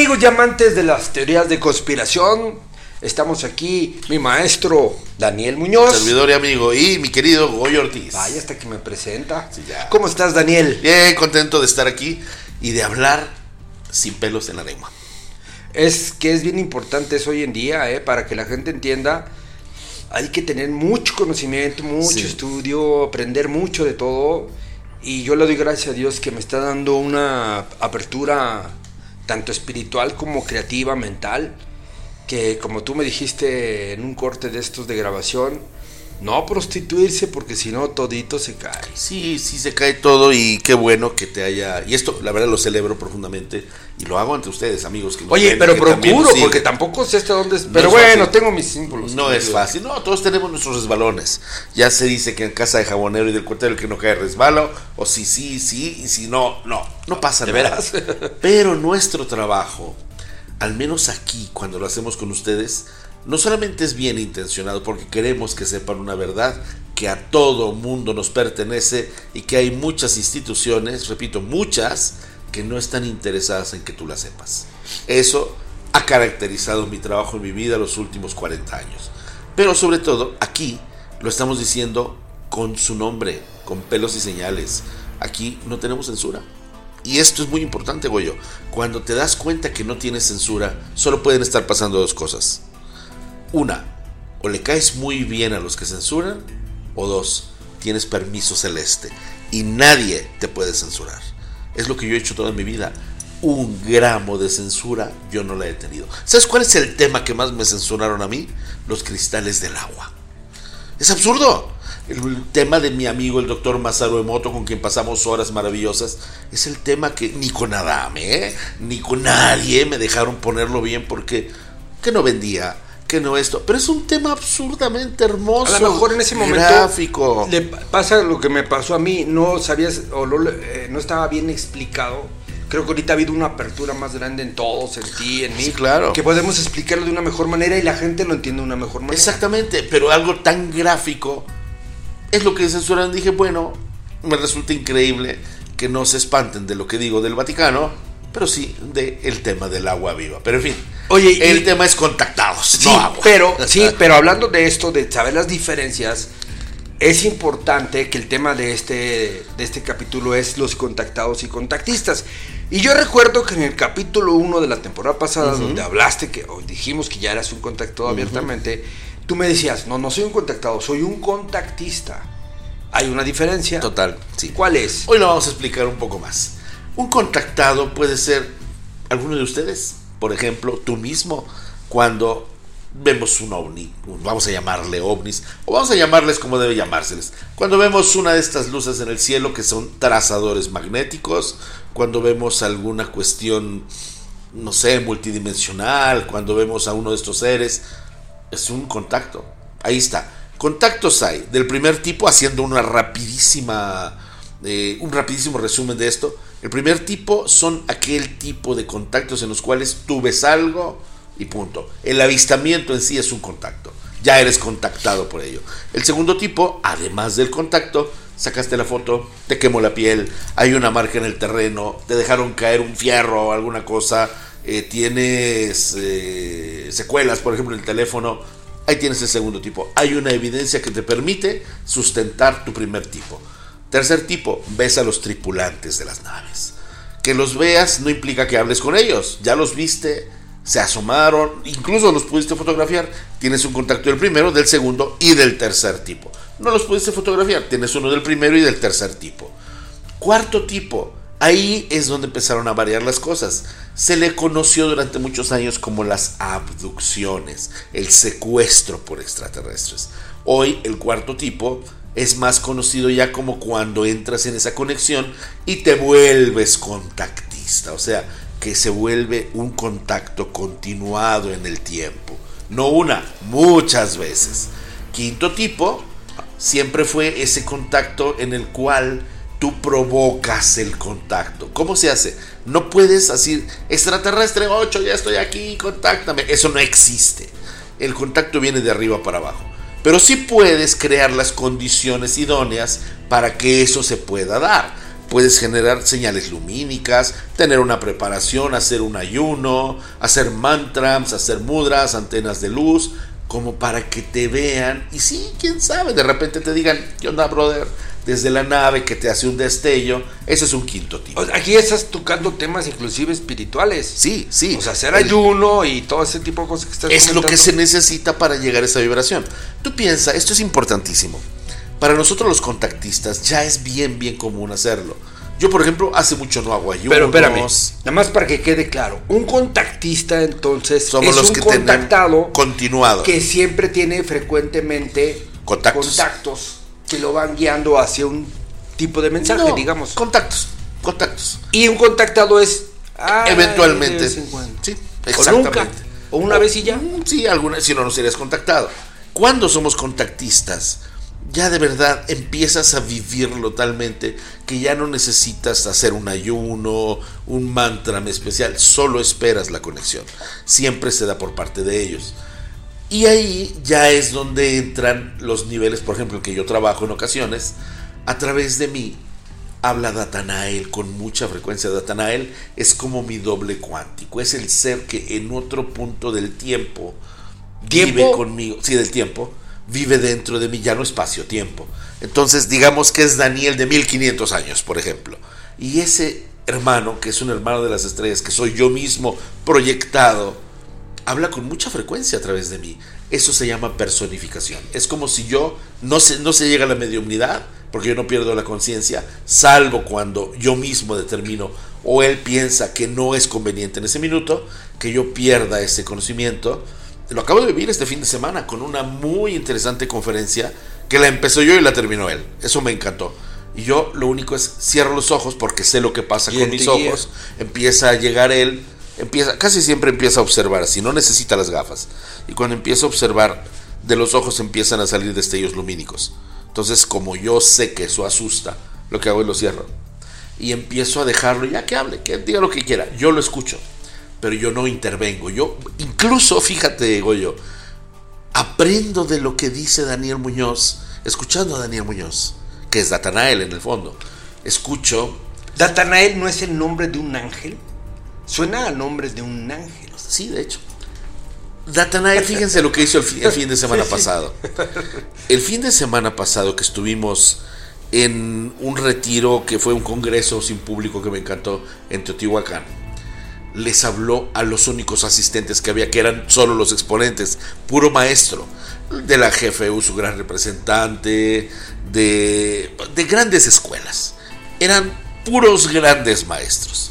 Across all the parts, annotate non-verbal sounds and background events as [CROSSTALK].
amigos y amantes de las teorías de conspiración? Estamos aquí, mi maestro Daniel Muñoz. Servidor y amigo, y mi querido Goyo Ortiz. Vaya, hasta que me presenta. Sí, ya. ¿Cómo estás, Daniel? Bien, contento de estar aquí y de hablar sin pelos en la lengua. Es que es bien importante eso hoy en día, ¿eh? para que la gente entienda. Hay que tener mucho conocimiento, mucho Sí. estudio, aprender mucho de todo. Y yo le doy gracias a Dios que me está dando una apertura tanto espiritual como creativa, mental. Que como tú me dijiste en un corte de estos de grabación, no prostituirse porque si no todito se cae. Sí, sí se cae todo y qué bueno que te haya... Y esto, la verdad, lo celebro profundamente y lo hago ante ustedes, amigos. Que Oye, ven, pero que procuro, porque tampoco sé hasta dónde es. No Pero es bueno, fácil. tengo mis símbolos. No es fácil, no, todos tenemos nuestros resbalones. Ya se dice que en casa de jabonero y del cuartero el que no cae resbalo, o si sí, sí, y si no, no, no pasa ¿De nada. veras? [LAUGHS] Pero nuestro trabajo, al menos aquí, cuando lo hacemos con ustedes, no solamente es bien intencionado porque queremos que sepan una verdad que a todo mundo nos pertenece y que hay muchas instituciones, repito, muchas, que no están interesadas en que tú la sepas. Eso ha caracterizado mi trabajo en mi vida los últimos 40 años. Pero sobre todo, aquí lo estamos diciendo con su nombre, con pelos y señales. Aquí no tenemos censura. Y esto es muy importante, Goyo. Cuando te das cuenta que no tienes censura, solo pueden estar pasando dos cosas. Una, o le caes muy bien a los que censuran, o dos, tienes permiso celeste y nadie te puede censurar. Es lo que yo he hecho toda mi vida. Un gramo de censura yo no la he tenido. ¿Sabes cuál es el tema que más me censuraron a mí? Los cristales del agua. Es absurdo. El tema de mi amigo el doctor Masaru Emoto, con quien pasamos horas maravillosas, es el tema que ni con Adame, ¿eh? ni con nadie me dejaron ponerlo bien porque que no vendía, que no esto. Pero es un tema absurdamente hermoso. A lo mejor en ese momento Gráfico. le pasa lo que me pasó a mí, no sabías o no, eh, no estaba bien explicado. Creo que ahorita ha habido una apertura más grande en todos, en ti, en mí. Sí, claro. Que podemos explicarlo de una mejor manera y la gente lo entiende de una mejor manera. Exactamente, pero algo tan gráfico es lo que censuran. Dije, bueno, me resulta increíble que no se espanten de lo que digo del Vaticano, pero sí de el tema del agua viva. Pero en fin, Oye, y- el tema es contactados, Sí, no agua. pero, [LAUGHS] sí, pero hablando de esto, de saber las diferencias, es importante que el tema de este, de este capítulo es los contactados y contactistas. Y yo recuerdo que en el capítulo 1 de la temporada pasada, donde hablaste, que o dijimos que ya eras un contactado abiertamente, tú me decías, no, no soy un contactado, soy un contactista. Hay una diferencia. Total, sí. ¿Cuál es? Hoy lo vamos a explicar un poco más. Un contactado puede ser alguno de ustedes, por ejemplo, tú mismo, cuando vemos un ovni, vamos a llamarle ovnis, o vamos a llamarles como debe llamárseles. Cuando vemos una de estas luces en el cielo que son trazadores magnéticos, cuando vemos alguna cuestión, no sé, multidimensional, cuando vemos a uno de estos seres, es un contacto. Ahí está. Contactos hay del primer tipo, haciendo una rapidísima, eh, un rapidísimo resumen de esto. El primer tipo son aquel tipo de contactos en los cuales tú ves algo y punto. El avistamiento en sí es un contacto. Ya eres contactado por ello. El segundo tipo, además del contacto, sacaste la foto, te quemó la piel, hay una marca en el terreno, te dejaron caer un fierro o alguna cosa, eh, tienes eh, secuelas, por ejemplo, en el teléfono, ahí tienes el segundo tipo. Hay una evidencia que te permite sustentar tu primer tipo. Tercer tipo, ves a los tripulantes de las naves. Que los veas no implica que hables con ellos, ya los viste, se asomaron, incluso los pudiste fotografiar. Tienes un contacto del primero, del segundo y del tercer tipo. No los pudiste fotografiar, tienes uno del primero y del tercer tipo. Cuarto tipo, ahí es donde empezaron a variar las cosas. Se le conoció durante muchos años como las abducciones, el secuestro por extraterrestres. Hoy el cuarto tipo es más conocido ya como cuando entras en esa conexión y te vuelves contactista, o sea, que se vuelve un contacto continuado en el tiempo. No una, muchas veces. Quinto tipo, siempre fue ese contacto en el cual tú provocas el contacto. ¿Cómo se hace? No puedes decir, extraterrestre 8, ya estoy aquí, contáctame. Eso no existe. El contacto viene de arriba para abajo. Pero sí puedes crear las condiciones idóneas para que eso se pueda dar. puedes generar señales lumínicas, tener una preparación, hacer un ayuno, hacer mantras, hacer mudras, antenas de luz, como para que te vean y sí, quién sabe, de repente te digan, ¿qué onda, brother? Desde la nave que te hace un destello, ese es un quinto tipo. Aquí estás tocando temas inclusive espirituales. Sí, sí. O sea, hacer ayuno y todo ese tipo de cosas que estás Es lo que se necesita para llegar a esa vibración. Tú piensas, esto es importantísimo. Para nosotros los contactistas ya es bien, bien común hacerlo. Yo, por ejemplo, hace mucho no hago ayunos. Pero espérame, nada más para que quede claro. Un contactista, entonces, Somos los un que contactado continuado. que siempre tiene frecuentemente Contactos. contactos que lo van guiando hacia un tipo de mensaje, No, digamos. Contactos, contactos. Y un contactado es... ay, Eventualmente. Sí, O exactamente. nunca. O una vez y ya. Mm, Sí, alguna, si no, no serías contactado. Cuando somos contactistas, ya de verdad empiezas a vivirlo talmente que ya no necesitas hacer un ayuno, un mantra especial, solo esperas la conexión. Siempre se da por parte de ellos. Y ahí ya es donde entran los niveles, por ejemplo, en que yo trabajo en ocasiones, a través de mí habla Datanael con mucha frecuencia. Datanael es como mi doble cuántico, es el ser que en otro punto del tiempo, vive conmigo, sí, del tiempo, vive dentro de mí, ya no espacio-tiempo. Entonces, digamos que es Daniel de 1500 años, por ejemplo. Y ese hermano, que es un hermano de las estrellas, que soy yo mismo proyectado, habla con mucha frecuencia a través de mí. Eso se llama personificación. Es como si yo no se, no se llega a la mediumnidad, porque yo no pierdo la conciencia, salvo cuando yo mismo determino o él piensa que no es conveniente en ese minuto, que yo pierda ese conocimiento. Lo acabo de vivir este fin de semana con una muy interesante conferencia que la empezó yo y la terminó él. Eso me encantó. Y yo lo único es cierro los ojos porque sé lo que pasa con mis ojos. Empieza a llegar él, empieza, casi siempre empieza a observar, así no necesita las gafas. Y cuando empieza a observar, de los ojos empiezan a salir destellos lumínicos. Entonces, como yo sé que eso asusta, lo que hago es lo cierro. Y empiezo a dejarlo, ya que hable, que diga lo que quiera. Yo lo escucho, pero yo no intervengo. Yo, incluso, fíjate, Goyo, aprendo de lo que dice Daniel Muñoz, escuchando a Daniel Muñoz, que es Datanael en el fondo. Escucho, Datanael no es el nombre de un ángel. Suena a nombre de un ángel. sí, de hecho. Datanael, fíjense lo que hizo el fin, el fin de semana Sí, sí. pasado. El fin de semana pasado que estuvimos en un retiro que fue un congreso sin público que me encantó en Teotihuacán, les habló a los únicos asistentes que había, que eran solo los exponentes, puro maestro, de la GFU, su gran representante, de, de grandes escuelas. Eran puros grandes maestros.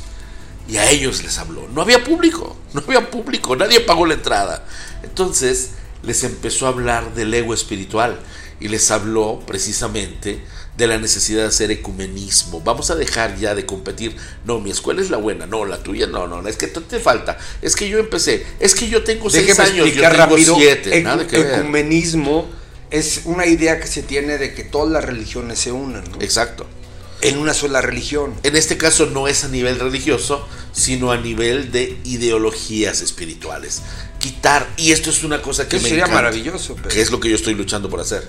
Y a ellos les habló. No había público, no había público, nadie pagó la entrada. Entonces les empezó a hablar del ego espiritual y les habló precisamente de la necesidad de hacer ecumenismo. Vamos a dejar ya de competir. No, mi escuela es la buena, no, la tuya no, no, es que te, falta. Es que yo empecé, es que yo tengo seis Déjeme años, yo tengo rápido. siete. Ecu- Nada que ver. ecumenismo es una idea que se tiene de que todas las religiones se unan ¿no? Exacto. En una sola religión. En este caso no es a nivel religioso, sino a nivel de ideologías espirituales. Quitar, y esto es una cosa que Eso me sería encanta, maravilloso. pero- que es lo que yo estoy luchando por hacer.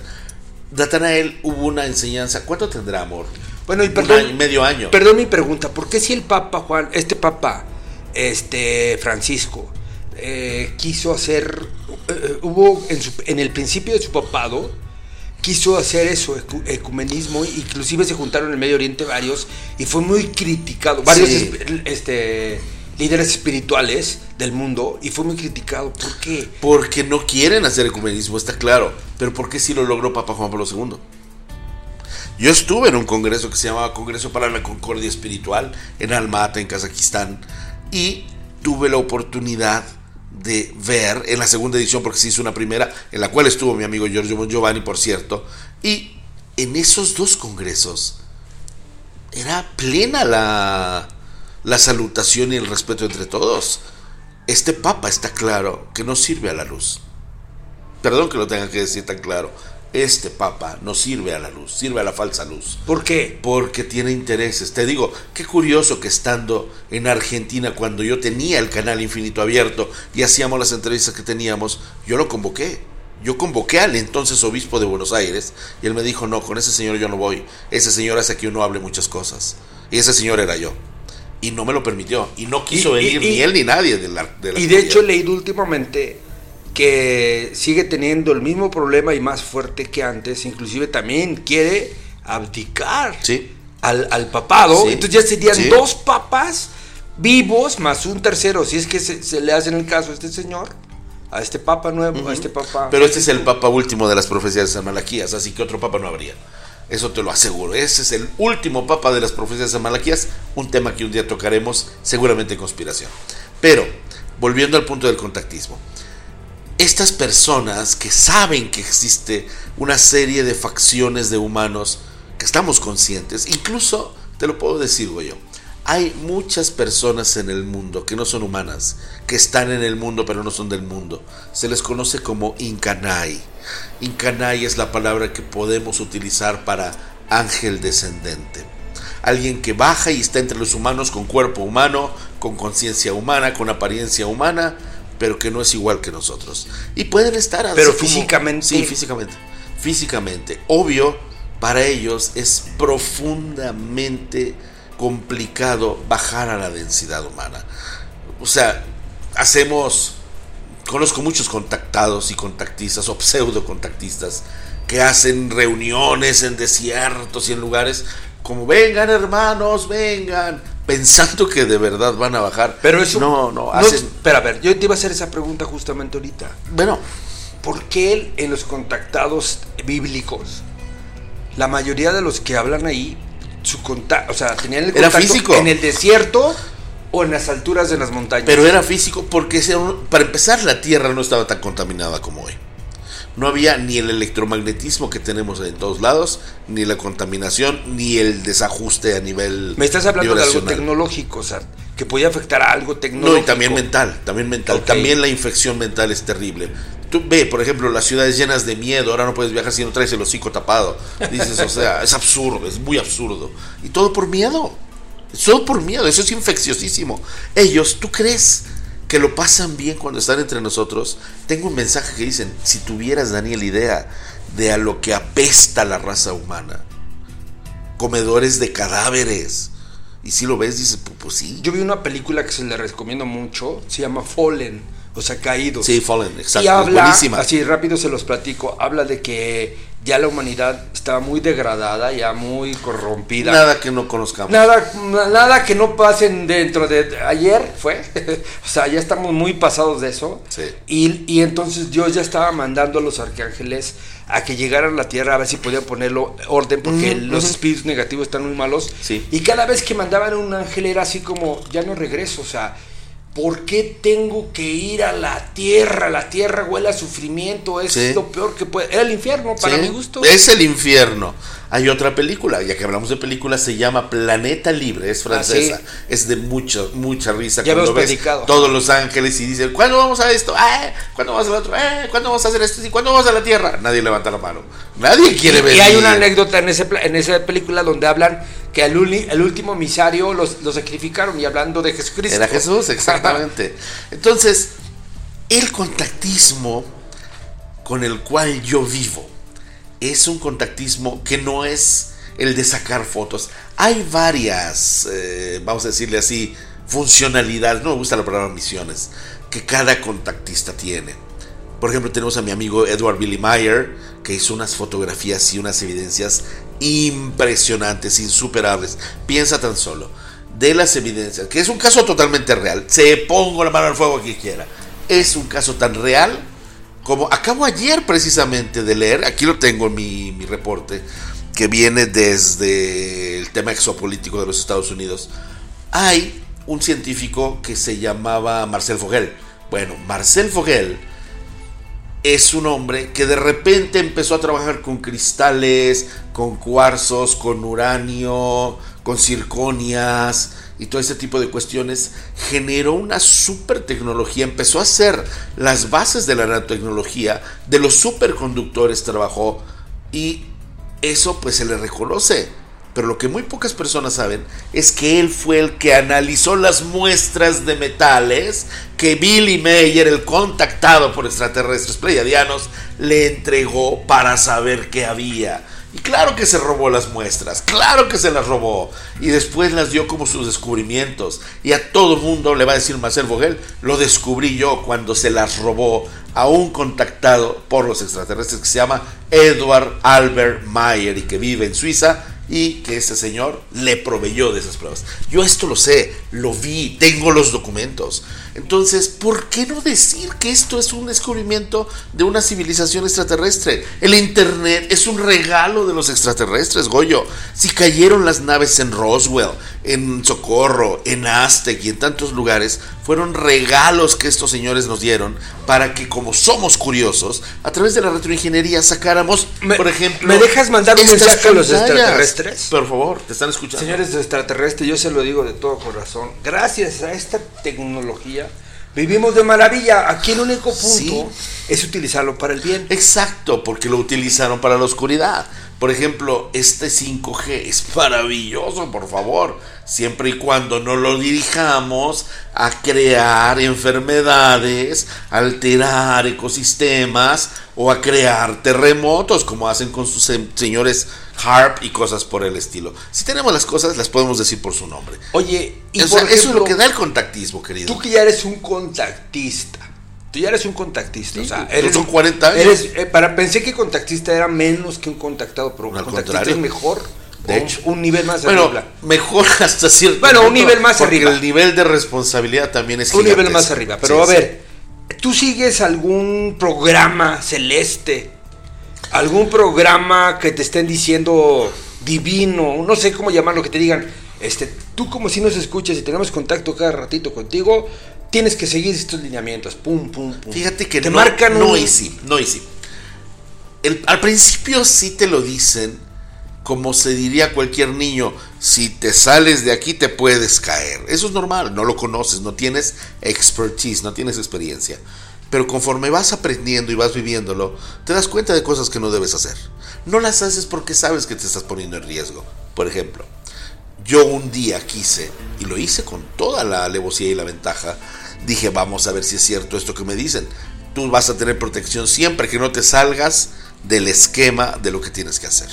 Datanael hubo una enseñanza, ¿cuánto tendrá amor? Bueno, y Un perdón, año, medio año. Perdón mi pregunta, ¿por qué si el Papa Juan, este Papa, este Francisco, eh, quiso hacer, eh, hubo en, su- en el principio de su papado, quiso hacer eso, ecu- ecumenismo, inclusive se juntaron en el Medio Oriente varios y fue muy criticado, varios Sí. este, líderes espirituales del mundo y fue muy criticado. ¿Por qué? Porque no quieren hacer ecumenismo, está claro. Pero ¿por qué sí lo logró Papa Juan Pablo II? Yo estuve en un congreso que se llamaba Congreso para la Concordia Espiritual en Almaty, en Kazajistán, y tuve la oportunidad de ver en la segunda edición, porque se hizo una primera, en la cual estuvo mi amigo Giorgio Giovanni, por cierto, y en esos dos congresos era plena la, la salutación y el respeto entre todos. Este papa está claro que no sirve a la luz. Perdón que lo tenga que decir tan claro. Este papa no sirve a la luz, sirve a la falsa luz. ¿Por qué? Porque tiene intereses. Te digo, qué curioso que estando en Argentina, cuando yo tenía el canal infinito abierto y hacíamos las entrevistas que teníamos, yo lo convoqué. Yo convoqué al entonces obispo de Buenos Aires y él me dijo, no, con ese señor yo no voy. Ese señor hace que uno hable muchas cosas. Y ese señor era yo. Y no me lo permitió. Y no quiso venir ni él ni nadie de la, de Y de hecho he leído últimamente que sigue teniendo el mismo problema y más fuerte que antes. Inclusive también quiere abdicar al, papado. Entonces ya serían dos papas vivos más un tercero. Si es que se, se le hacen el caso a este señor a este papa nuevo, a este papa. Pero este es el papa último de las profecías de San Malaquías, así que otro papa no habría. Eso te lo aseguro. Ese es el último papa de las profecías de San Malaquías, un tema que un día tocaremos, seguramente en conspiración. Pero, volviendo al punto del contactismo. Estas personas que saben que existe una serie de facciones de humanos que estamos conscientes, incluso te lo puedo decir, yo hay muchas personas en el mundo que no son humanas, que están en el mundo pero no son del mundo. Se les conoce como Incanai. Incanai es la palabra que podemos utilizar para ángel descendente. Alguien que baja y está entre los humanos con cuerpo humano, con conciencia humana, con apariencia humana, pero que no es igual que nosotros. Y pueden estar así Pero físicamente. sí, físicamente. Físicamente. Obvio, para ellos es profundamente complicado bajar a la densidad humana. O sea, hacemos, conozco muchos contactados y contactistas o pseudo contactistas que hacen reuniones en desiertos y en lugares como vengan hermanos, vengan, pensando que de verdad van a bajar. Pero eso no, no, hacen... espera, a ver, yo te iba a hacer esa pregunta justamente ahorita. Bueno, ¿por qué en los contactados bíblicos la mayoría de los que hablan ahí su contacto, o sea, tenían el contacto físico. en el desierto o en las alturas de las montañas. Pero era físico porque, para empezar, la Tierra no estaba tan contaminada como hoy. No había ni el electromagnetismo que tenemos en todos lados, ni la contaminación, ni el desajuste a nivel. Me estás hablando de algo tecnológico, o sea, que podía afectar a algo tecnológico. No, y también mental, también mental. También la infección mental es terrible. Tú ve, por ejemplo, las ciudades llenas de miedo, ahora no puedes viajar si no traes el hocico tapado. Dices, o sea, es absurdo, es muy absurdo. Y todo por miedo. Todo por miedo, eso es infecciosísimo. Ellos, ¿tú crees que lo pasan bien cuando están entre nosotros? Tengo un mensaje que dicen, si tuvieras, Daniel, idea de a lo que apesta la raza humana, comedores de cadáveres. Y si lo ves, dices, pues, pues sí. Yo vi una película que se le recomiendo mucho, se llama Fallen o sea, caídos. Sí, Fallen, exacto. Y habla, así rápido se los platico, habla de que ya la humanidad estaba muy degradada, ya muy corrompida. Nada que no conozcamos. Nada, nada que no pasen dentro de ayer fue. [LAUGHS] o sea, ya estamos muy pasados de eso. Sí. Y, y, entonces Dios ya estaba mandando a los arcángeles a que llegaran a la tierra a ver si podía ponerlo orden, porque los espíritus negativos están muy malos. Sí. Y cada vez que mandaban un ángel era así como, ya no regreso, o sea ¿Por qué tengo que ir a la tierra? La tierra huele a sufrimiento, es lo peor que puede. Era el infierno, para mi gusto. Es el infierno. Hay otra película, ya que hablamos de películas, se llama Planeta Libre, es francesa. Ah, es de mucha, mucha risa. Ya cuando ves todos los ángeles y dicen, ¿cuándo vamos a esto? Eh, ¿Cuándo vamos a otro? Eh, ¿Cuándo vamos a hacer esto? ¿Y cuándo vamos a la tierra? Nadie levanta la mano. Nadie quiere ver. Y hay una anécdota en, ese, en esa película donde hablan que el, el último misario los, los, sacrificaron y hablando de Jesucristo. Era Jesús, exactamente. Entonces, el contactismo con el cual yo vivo es un contactismo que no es el de sacar fotos. Hay varias, eh, vamos a decirle así, funcionalidades, no me gusta la palabra misiones, que cada contactista tiene. Por ejemplo, tenemos a mi amigo Edward Billy Meyer, que hizo unas fotografías y unas evidencias impresionantes, insuperables. Piensa tan solo de las evidencias, que es un caso totalmente real. Se pongo la mano al fuego aquí quiera. Es un caso tan real como acabo ayer precisamente de leer, aquí lo tengo en mi, mi reporte, que viene desde el tema exopolítico de los Estados Unidos. Hay un científico que se llamaba Marcel Fogel. Bueno, Marcel Fogel es un hombre que de repente empezó a trabajar con cristales, con cuarzos, con uranio, con circonias y todo ese tipo de cuestiones, generó una super tecnología, empezó a hacer las bases de la nanotecnología, de los superconductores trabajó y eso pues se le reconoce pero lo que muy pocas personas saben es que él fue el que analizó las muestras de metales que Billy Mayer, el contactado por extraterrestres pleiadianos, le entregó para saber qué había. Y claro que se robó las muestras, claro que se las robó. Y después las dio como sus descubrimientos. Y a todo mundo le va a decir Marcel Vogel, lo descubrí yo cuando se las robó a un contactado por los extraterrestres que se llama Edward Albert Mayer y que vive en Suiza y que ese señor le proveyó de esas pruebas. Yo esto lo sé, lo vi, tengo los documentos. Entonces, ¿por qué no decir que esto es un descubrimiento de una civilización extraterrestre? El Internet es un regalo de los extraterrestres, Goyo. Si cayeron las naves en Roswell, en Socorro, en Aztec y en tantos lugares, fueron regalos que estos señores nos dieron para que, como somos curiosos, a través de la retroingeniería sacáramos, por ejemplo. ¿Me dejas mandar un mensaje a los extraterrestres? Por favor, te están escuchando. Señores extraterrestres, yo se lo digo de todo corazón. Gracias a esta tecnología Vivimos de maravilla. Aquí el único punto es utilizarlo para el bien. Exacto, porque lo utilizaron para la oscuridad. Por ejemplo, este 5G es maravilloso, por favor, siempre y cuando no lo dirijamos a crear enfermedades, alterar ecosistemas o a crear terremotos, como hacen con sus señores HARP y cosas por el estilo. Si tenemos las cosas, las podemos decir por su nombre. Oye, y eso es lo que da el contactismo, querido. Tú que ya eres un contactista Tú ya eres un contactista, o sea, eres, son 40 años. Eres, eh, para, pensé que contactista era menos que un contactado, pero un contactista es mejor. De hecho, un nivel más bueno, arriba. mejor [LAUGHS] hasta cierto Bueno, un nivel más porque arriba. el nivel de responsabilidad también es Un nivel más arriba, pero a ver, ¿tú sigues algún programa celeste? ¿Algún programa que te estén diciendo divino? No sé cómo llamarlo, que te digan, este, tú como si nos escuchas y tenemos contacto cada ratito contigo, tienes que seguir estos lineamientos. Pum, pum, pum. Fíjate que te no, marcan no y sí, no y sí. al principio sí te lo dicen, como se diría cualquier niño, si te sales de aquí te puedes caer. Eso es normal, no lo conoces, no tienes expertise, no tienes experiencia. Pero conforme vas aprendiendo y vas viviéndolo, te das cuenta de cosas que no debes hacer. No las haces porque sabes que te estás poniendo en riesgo. Por ejemplo, yo un día quise, y lo hice con toda la alevosía y la ventaja, dije, vamos a ver si es cierto esto que me dicen. Tú vas a tener protección siempre que no te salgas del esquema de lo que tienes que hacer.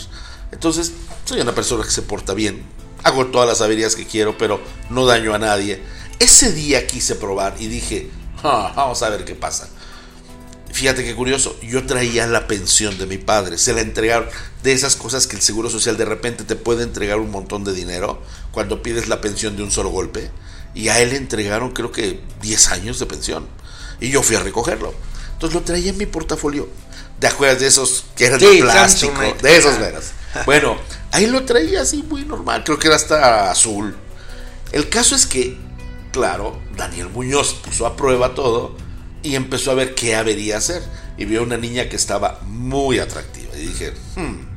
Entonces, soy una persona que se porta bien. Hago todas las habilidades que quiero, pero no daño a nadie. Ese día quise probar y dije, ah, vamos a ver qué pasa. Fíjate qué curioso, yo traía la pensión de mi padre, se la entregaron de esas cosas que el Seguro Social de repente te puede entregar un montón de dinero cuando pides la pensión de un solo golpe y a él le entregaron creo que 10 años de pensión. Y yo fui a recogerlo. Entonces lo traía en mi portafolio. ¿Te acuerdas de esos que eran de plástico? De esos veras. [LAUGHS] Bueno, ahí lo traía así muy normal. Creo que era hasta azul. El caso es que, claro, Daniel Muñoz puso a prueba todo y empezó a ver qué habería hacer. Y vio una niña que estaba muy atractiva. Y dije, hmm,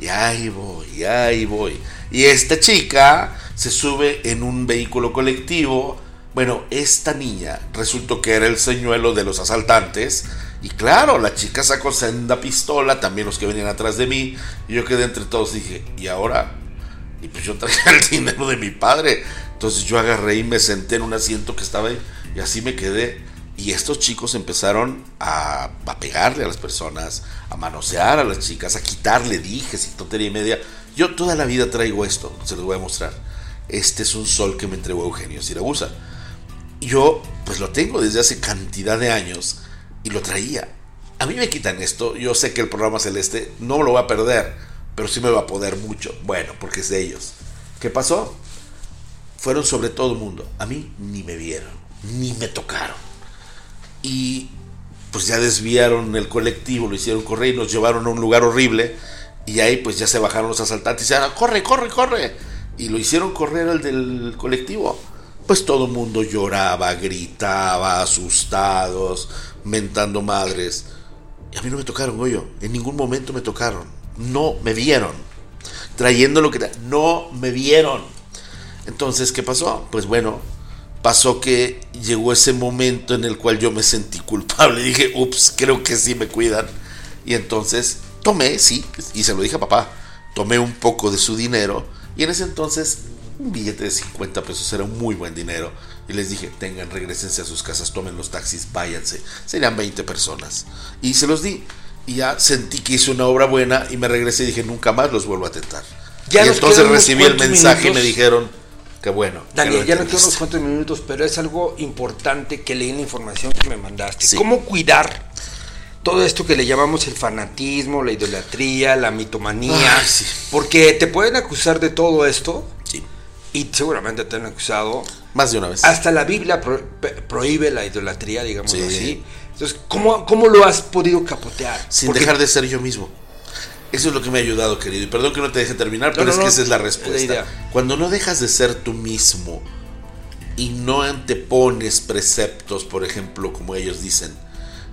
y ahí voy, y ahí voy. Y esta chica se sube en un vehículo colectivo. Bueno, esta niña resultó que era el señuelo de los asaltantes. Y claro, la chica sacó senda pistola, también los que venían atrás de mí. Y yo quedé entre todos y dije, ¿y ahora? Y pues yo traía [LAUGHS] el dinero de mi padre. Entonces yo agarré y me senté en un asiento que estaba ahí. Y así me quedé. Y estos chicos empezaron a, a pegarle a las personas, a manosear a las chicas, a quitarle dijes y tontería y media. Yo toda la vida traigo esto, se los voy a mostrar este es un sol que me entregó Eugenio Siragusa. Yo pues lo tengo desde hace cantidad de años y lo traía. A mí me quitan esto, yo sé que el programa celeste no lo va a perder, pero sí me va a poder mucho. Bueno, porque es de ellos. ¿Qué pasó? Fueron sobre todo el mundo. A mí ni me vieron, ni me tocaron. Y pues ya desviaron el colectivo, lo hicieron correr y nos llevaron a un lugar horrible. Y ahí pues ya se bajaron los asaltantes y decían, corre, corre, corre y lo hicieron correr al del colectivo. Pues todo el mundo lloraba, gritaba, asustados, mentando madres. Y a mí no me tocaron, oye, en ningún momento me tocaron. No me vieron. Trayendo lo que... No me vieron. Entonces, ¿qué pasó? Pues bueno, pasó que llegó ese momento en el cual yo me sentí culpable. [LAUGHS] Dije, ups, creo que sí me cuidan. Y entonces tomé, sí, y se lo dije a papá, tomé un poco de su dinero y en ese entonces un billete de 50 pesos era un muy buen dinero. Y les dije, tengan, regresense a sus casas, tomen los taxis, váyanse. Serían 20 personas. Y se los di. Y ya sentí que hice una obra buena y me regresé y dije, nunca más los vuelvo a tentar. Ya y entonces recibí el mensaje y me dijeron, qué bueno. Daniel, ya no entendiste". unos cuantos minutos, pero es algo importante que leí en la información que me mandaste. Sí. ¿Cómo cuidar todo esto que le llamamos el fanatismo, la idolatría, la mitomanía? Ay, sí. Porque te pueden acusar de todo esto Sí, y seguramente te han acusado. más de una vez. Hasta la Biblia pro- prohíbe la idolatría, digamos Sí. así. Entonces, ¿cómo, ¿cómo lo has podido capotear? Sin Porque- dejar de ser yo mismo. Eso es lo que me ha ayudado, querido. Y perdón que no te deje terminar, pero no, es que no, esa es la es la respuesta. Cuando no dejas de ser tú mismo y no antepones preceptos, por ejemplo, como ellos dicen,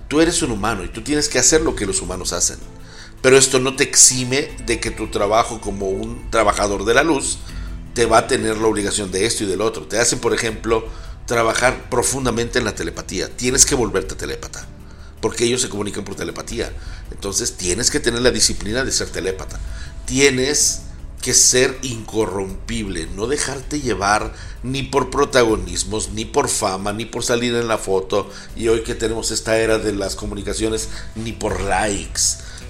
tú eres un humano y tú tienes que hacer lo que los humanos hacen. Pero esto no te exime de que tu trabajo como un trabajador de la luz te va a tener la obligación de esto y del otro. Te hacen, por ejemplo, trabajar profundamente en la telepatía. Tienes que volverte telépata porque ellos se comunican por telepatía. Entonces tienes que tener la disciplina de ser telépata. Tienes que ser incorrompible, no dejarte llevar ni por protagonismos, ni por fama, ni por salir en la foto. Y hoy que tenemos esta era de las comunicaciones, ni por likes.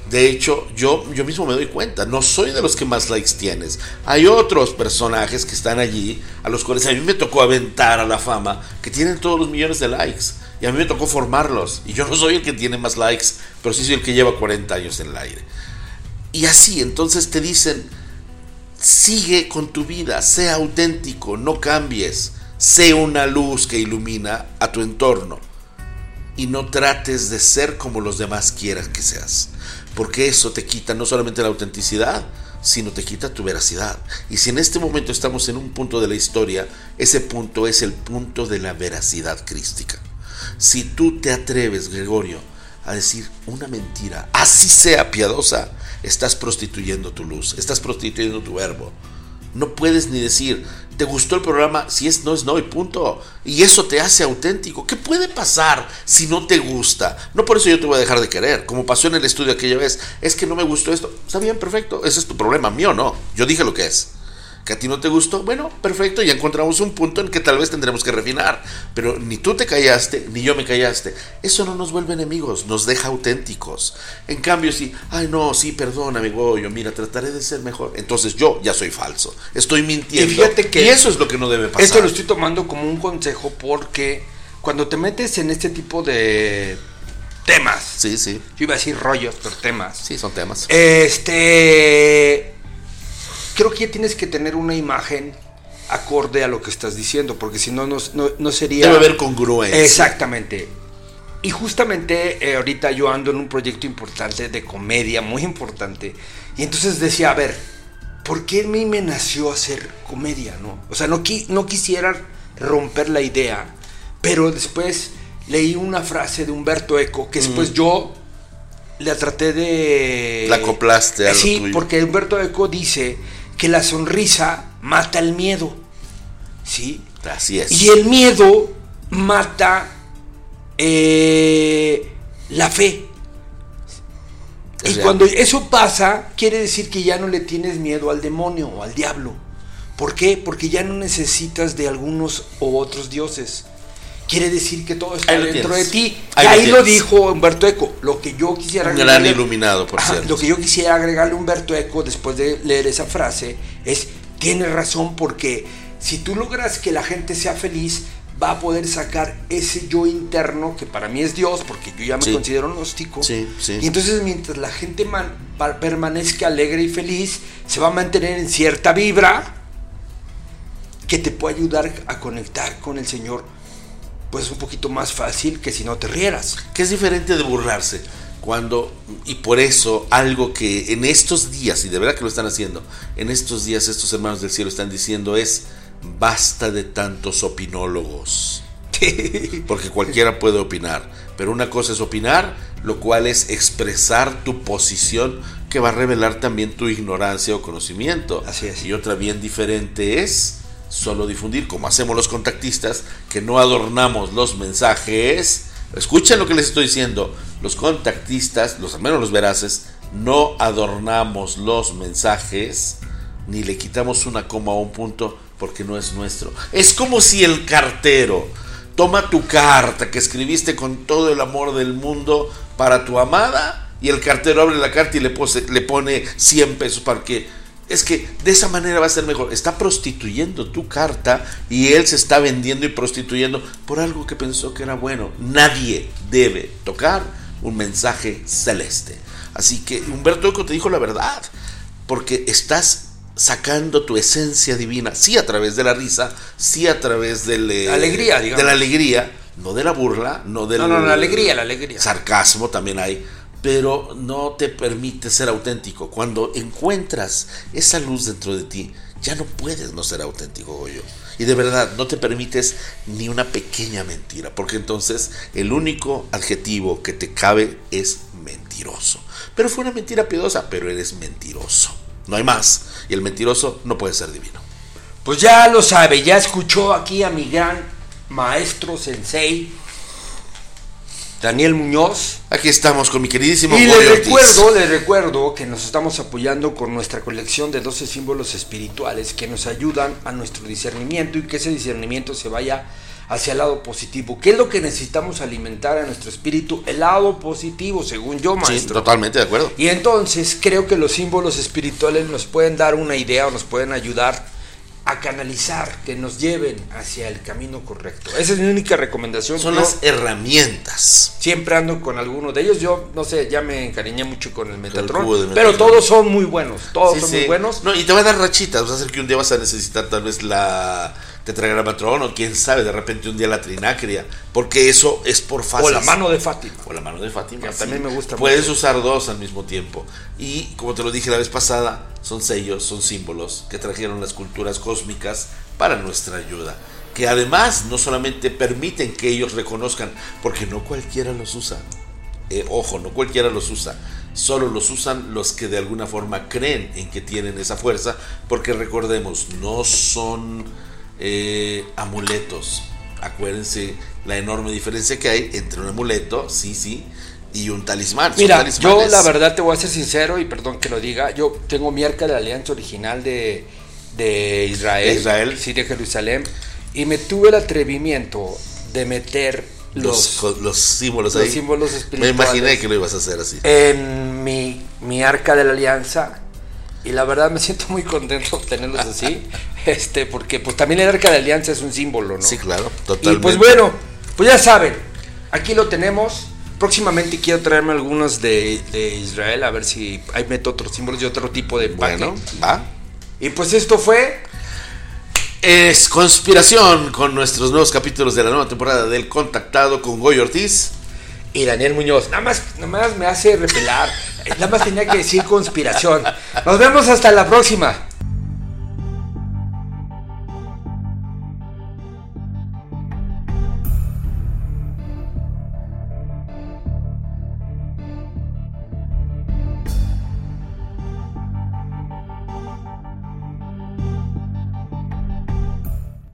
De hecho, yo, yo mismo me doy cuenta, no soy de los que más likes tienes. Hay otros personajes que están allí, a los cuales a mí me tocó aventar a la fama, que tienen todos los millones de likes. Y a mí me tocó formarlos. Y yo no soy el que tiene más likes, pero sí soy el que lleva 40 años en el aire. Y así, entonces te dicen, sigue con tu vida, sé auténtico, no cambies, sé una luz que ilumina a tu entorno. Y no trates de ser como los demás quieran que seas. Porque eso te quita no solamente la autenticidad, sino te quita tu veracidad. Y si en este momento estamos en un punto de la historia, ese punto es el punto de la veracidad crística. Si tú te atreves, Gregorio, a decir una mentira, así sea piadosa, estás prostituyendo tu luz, estás prostituyendo tu verbo. No puedes ni decir, ¿te gustó el programa? Si es no, es no y punto. Y eso te hace auténtico. ¿Qué puede pasar si no te gusta? No por eso yo te voy a dejar de querer. Como pasó en el estudio aquella vez, es que no me gustó esto. Está bien, perfecto. Ese es tu problema, mío no. Yo dije lo que es. Que a ti no te gustó, bueno, perfecto, ya encontramos un punto en que tal vez tendremos que refinar. Pero ni tú te callaste, ni yo me callaste. Eso no nos vuelve enemigos, nos deja auténticos. En cambio, si, ay no, sí, perdóname, Goyo, mira, trataré de ser mejor. Entonces yo ya soy falso, estoy mintiendo. Y fíjate que y eso es lo que no debe pasar. Esto lo estoy tomando como un consejo porque cuando te metes en este tipo de temas, Sí, sí, yo iba a decir rollos, pero temas, sí, son temas. este, creo que ya tienes que tener una imagen acorde a lo que estás diciendo, porque si no, no, no, sería... Debe haber congruencia. Exactamente. Y justamente eh, ahorita yo ando en un proyecto importante de comedia, muy importante. Y entonces decía, a ver, ¿por qué a mí me nació hacer comedia? No? O sea, no, qui- no quisiera romper la idea, pero después leí una frase de Humberto Eco que después yo la traté de... La acoplaste a lo Sí, tuyo. porque Humberto Eco dice que la sonrisa mata el miedo. ¿Sí? Así es. Y el miedo mata eh, la fe. Es Y real. cuando eso pasa, quiere decir que ya no le tienes miedo al demonio o al diablo. ¿Por qué? Porque ya no necesitas de algunos u otros dioses. Quiere decir que todo está Ahí dentro de ti. Ahí y lo ahí lo dijo Humberto Eco. Lo que yo quisiera Un gran iluminado, por cierto. Lo que yo quisiera agregarle a Humberto Eco después de leer esa frase es, tiene razón porque si tú logras que la gente sea feliz, va a poder sacar ese yo interno, que para mí es Dios, porque yo ya me Sí. considero gnóstico. Sí, sí. Y entonces mientras la gente man- permanezca alegre y feliz, se va a mantener en cierta vibra que te puede ayudar a conectar con el Señor, pues un poquito más fácil que si no te rieras. que es diferente de burlarse. Cuando, y por eso, algo que en estos días, y de verdad que lo están haciendo, en estos días estos hermanos del cielo están diciendo es, basta de tantos opinólogos. [LAUGHS] Porque cualquiera puede opinar, pero una cosa es opinar, lo cual es expresar tu posición que va a revelar también tu ignorancia o conocimiento. Así es. Y otra bien diferente es solo difundir, como hacemos los contactistas, que no adornamos los mensajes. Escuchen lo que les estoy diciendo. Los contactistas, los al menos los veraces, no adornamos los mensajes ni le quitamos una coma o un punto porque no es nuestro. Es como si el cartero toma tu carta que escribiste con todo el amor del mundo para tu amada y el cartero abre la carta y le, le pone 100 pesos para que es que de esa manera va a ser mejor. Está prostituyendo tu carta y él se está vendiendo y prostituyendo por algo que pensó que era bueno. Nadie debe tocar un mensaje celeste. Así que Humberto Eco te dijo la verdad, porque estás sacando tu esencia divina, sí a través de la risa, sí a través de la alegría, digamos. de la alegría, no de la burla, no del no, no, la alegría, la alegría. Sarcasmo también hay, pero no te permite ser auténtico. Cuando encuentras esa luz dentro de ti, ya no puedes no ser auténtico, Goyo. Y de verdad, no te permites ni una pequeña mentira, porque entonces el único adjetivo que te cabe es mentiroso. Pero fue una mentira piadosa, pero eres mentiroso. No hay más. Y el mentiroso no puede ser divino. Pues ya lo sabe, ya escuchó aquí a mi gran maestro sensei, Daniel Muñoz. Aquí estamos con mi queridísimo Y le recuerdo, le recuerdo que nos estamos apoyando con nuestra colección de 12 símbolos espirituales que nos ayudan a nuestro discernimiento y que ese discernimiento se vaya hacia el lado positivo. ¿Qué es lo que necesitamos alimentar a nuestro espíritu? El lado positivo, según yo, maestro. Sí, totalmente de acuerdo. Y entonces creo que los símbolos espirituales nos pueden dar una idea o nos pueden ayudar a canalizar, que nos lleven hacia el camino correcto. Esa es mi única recomendación. Son las herramientas. Siempre ando con alguno de ellos. Yo, no sé, ya me encariñé mucho con el Metatron. pero todos son muy buenos. Todos son muy buenos. No, y te va a dar rachitas. Vas a hacer que un día vas a necesitar tal vez la tetragramatrón o quién sabe, de repente un día la trinacria, porque eso es por fácil. O la mano de Fátima. O la mano de Fátima. también me gusta Puedes usar dos al mismo tiempo. Y como te lo dije la vez pasada, son sellos, son símbolos que trajeron las culturas cósmicas para nuestra ayuda. Que además no solamente permiten que ellos reconozcan, porque no cualquiera los usa. Eh, ojo, no cualquiera los usa. Solo los usan los que de alguna forma creen en que tienen esa fuerza, porque recordemos, no son eh, amuletos. Acuérdense la enorme diferencia que hay entre un amuleto, sí, sí, y un talismán. Mira, yo la verdad te voy a ser sincero y perdón que lo diga, yo tengo mi arca de la alianza original de, de Israel, Israel, sí, de Jerusalén, y me tuve el atrevimiento de meter los, los, símbolos los símbolos espirituales. Me imaginé que lo ibas a hacer así. En mi, mi arca de la alianza y la verdad me siento muy contento de [LAUGHS] tenerlos así, [LAUGHS] este, porque pues también el arca de alianza es un símbolo, ¿no? Sí, claro, totalmente. Y pues bueno, pues ya saben, aquí lo tenemos. Próximamente quiero traerme algunos de, Israel, a ver si hay meto otros símbolos y otro tipo de empaque. Bueno, va. Y pues esto fue es conspiración con nuestros nuevos capítulos de la nueva temporada del Contactado con Goy Ortiz y Daniel Muñoz. Nada más, nada más me hace repelar. Nada más tenía que decir conspiración. Nos vemos hasta la próxima.